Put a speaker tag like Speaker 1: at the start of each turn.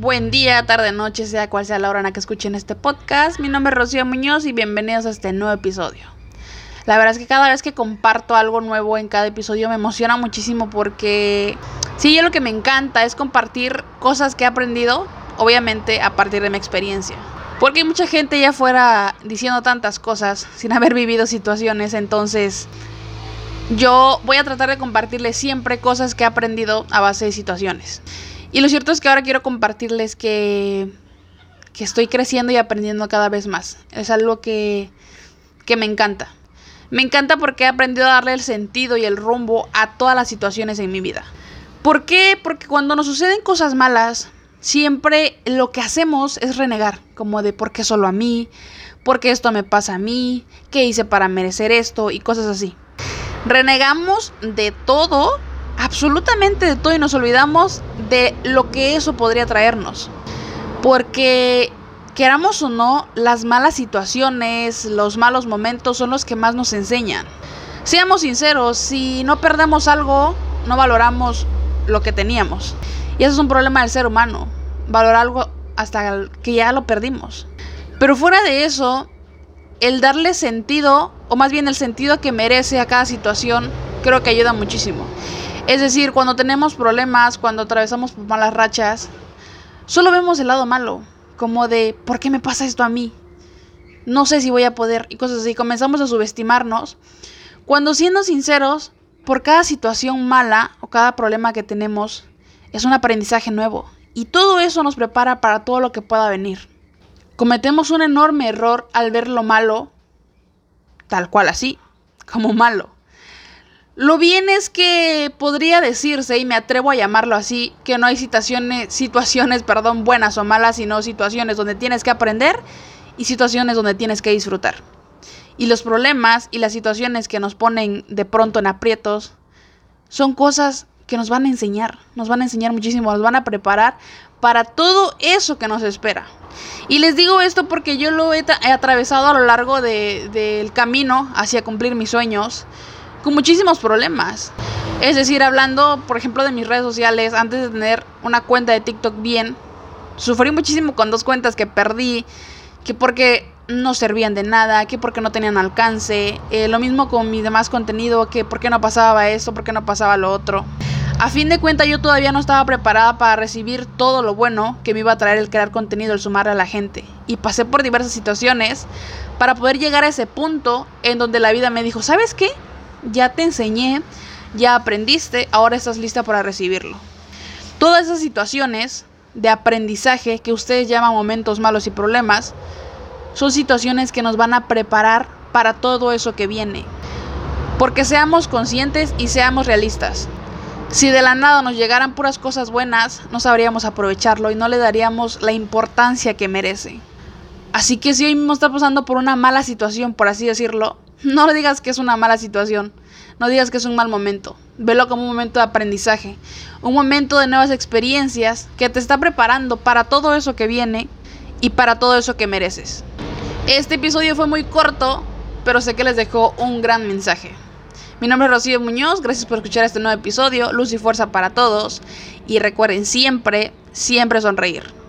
Speaker 1: Buen día, tarde, noche, sea cual sea la hora en la que escuchen este podcast. Mi nombre es Rocío Muñoz y bienvenidos a este nuevo episodio. La verdad es que cada vez que comparto algo nuevo en cada episodio me emociona muchísimo porque sí, yo lo que me encanta es compartir cosas que he aprendido, obviamente a partir de mi experiencia. Porque hay mucha gente ya fuera diciendo tantas cosas sin haber vivido situaciones, entonces yo voy a tratar de compartirles siempre cosas que he aprendido a base de situaciones. Y lo cierto es que ahora quiero compartirles que, que estoy creciendo y aprendiendo cada vez más. Es algo que, que me encanta. Me encanta porque he aprendido a darle el sentido y el rumbo a todas las situaciones en mi vida. ¿Por qué? Porque cuando nos suceden cosas malas, siempre lo que hacemos es renegar, como de por qué solo a mí, por qué esto me pasa a mí, qué hice para merecer esto y cosas así. Renegamos de todo absolutamente de todo y nos olvidamos de lo que eso podría traernos. Porque queramos o no, las malas situaciones, los malos momentos son los que más nos enseñan. Seamos sinceros, si no perdemos algo, no valoramos lo que teníamos. Y eso es un problema del ser humano, valorar algo hasta que ya lo perdimos. Pero fuera de eso, el darle sentido, o más bien el sentido que merece a cada situación, creo que ayuda muchísimo. Es decir, cuando tenemos problemas, cuando atravesamos por malas rachas, solo vemos el lado malo, como de, ¿por qué me pasa esto a mí? No sé si voy a poder y cosas así. Comenzamos a subestimarnos. Cuando siendo sinceros, por cada situación mala o cada problema que tenemos, es un aprendizaje nuevo. Y todo eso nos prepara para todo lo que pueda venir. Cometemos un enorme error al ver lo malo, tal cual así, como malo. Lo bien es que podría decirse, y me atrevo a llamarlo así, que no hay situaciones, situaciones perdón, buenas o malas, sino situaciones donde tienes que aprender y situaciones donde tienes que disfrutar. Y los problemas y las situaciones que nos ponen de pronto en aprietos son cosas que nos van a enseñar, nos van a enseñar muchísimo, nos van a preparar para todo eso que nos espera. Y les digo esto porque yo lo he, atravesado a lo largo del camino hacia cumplir mis sueños con muchísimos problemas. Es decir, hablando, por ejemplo, de mis redes sociales, antes de tener una cuenta de TikTok bien, sufrí muchísimo con dos cuentas que perdí, que porque no servían de nada, que porque no tenían alcance, eh, lo mismo con mi demás contenido, que porque no pasaba esto, porque no pasaba lo otro. A fin de cuentas yo todavía no estaba preparada para recibir todo lo bueno que me iba a traer el crear contenido, el sumar a la gente. Y pasé por diversas situaciones para poder llegar a ese punto en donde la vida me dijo, ¿sabes qué? Ya te enseñé, ya aprendiste, ahora estás lista para recibirlo. Todas esas situaciones de aprendizaje que ustedes llaman momentos malos y problemas, son situaciones que nos van a preparar para todo eso que viene. Porque seamos conscientes y seamos realistas. Si de la nada nos llegaran puras cosas buenas, no sabríamos aprovecharlo y no le daríamos la importancia que merece. Así que si hoy mismo está pasando por una mala situación, por así decirlo, no digas que es una mala situación, no digas que es un mal momento, velo como un momento de aprendizaje, un momento de nuevas experiencias que te está preparando para todo eso que viene y para todo eso que mereces. Este episodio fue muy corto, pero sé que les dejó un gran mensaje. Mi nombre es Rocío Muñoz, gracias por escuchar este nuevo episodio, luz y fuerza para todos y recuerden siempre, siempre sonreír.